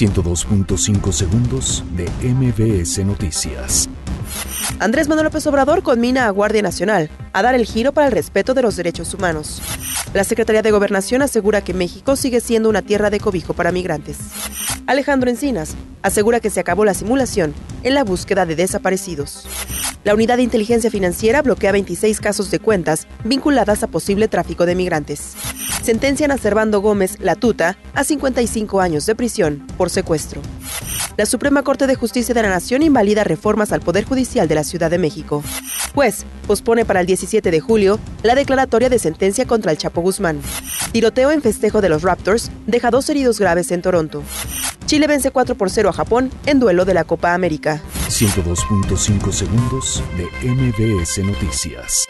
102.5 segundos de MBS Noticias. Andrés Manuel López Obrador conmina a Guardia Nacional a dar el giro para el respeto de los derechos humanos. La Secretaría de Gobernación asegura que México sigue siendo una tierra de cobijo para migrantes. Alejandro Encinas asegura que se acabó la simulación en la búsqueda de desaparecidos. La Unidad de Inteligencia Financiera bloquea 26 casos de cuentas vinculadas a posible tráfico de migrantes. Sentencian a Servando Gómez La Tuta a 55 años de prisión por secuestro. La Suprema Corte de Justicia de la Nación invalida reformas al Poder Judicial de la Ciudad de México. Juez pospone para el 17 de julio la declaratoria de sentencia contra el Chapo Guzmán. Tiroteo en festejo de los Raptors deja dos heridos graves en Toronto. Chile vence 4 por 0 a Japón en duelo de la Copa América. 102.5 segundos de MBS Noticias.